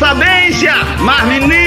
sabência, mas menino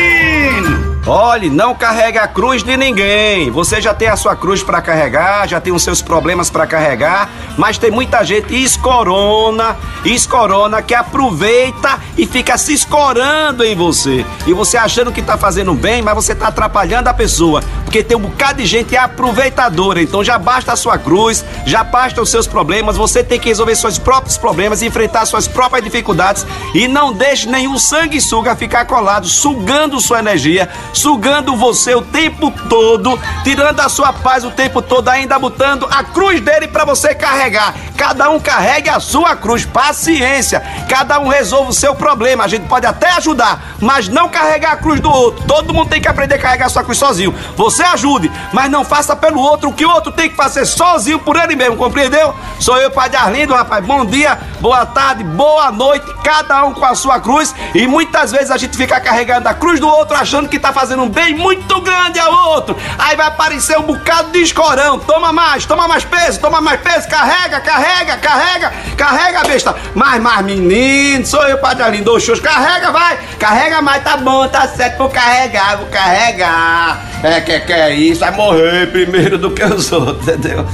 Olhe, não carregue a cruz de ninguém. Você já tem a sua cruz para carregar, já tem os seus problemas para carregar, mas tem muita gente escorona, escorona que aproveita e fica se escorando em você. E você achando que tá fazendo bem, mas você tá atrapalhando a pessoa, porque tem um bocado de gente aproveitadora. Então já basta a sua cruz, já basta os seus problemas, você tem que resolver seus próprios problemas, enfrentar suas próprias dificuldades e não deixe nenhum sanguessuga ficar colado, sugando sua energia, sugando você o tempo todo, tirando a sua paz o tempo todo, ainda botando a cruz dele para você carregar. Cada um carregue a sua cruz, paciência. Cada um resolve o seu problema. A gente pode até ajudar, mas não carregar a cruz do outro. Todo mundo tem que aprender a carregar a sua cruz sozinho. Você ajude, mas não faça pelo outro o que o outro tem que fazer sozinho por ele mesmo, compreendeu? Sou eu, Padre Arlindo, rapaz. Bom dia, boa tarde, boa noite. Cada um com a sua cruz. E muitas vezes a gente fica carregando a cruz do outro achando que tá fazendo um bem muito grande ao outro. Aí vai aparecer um bocado de escorão. Toma mais, toma mais peso, toma mais peso. Carrega, carrega, carrega, carrega, besta. Mais, mais, menino. Sou eu, Padre Arlindo. Oxos, carrega, vai. Carrega mais, tá bom, tá certo. Vou carregar, vou carregar. É que, que é isso? Vai morrer primeiro do que os outros, entendeu?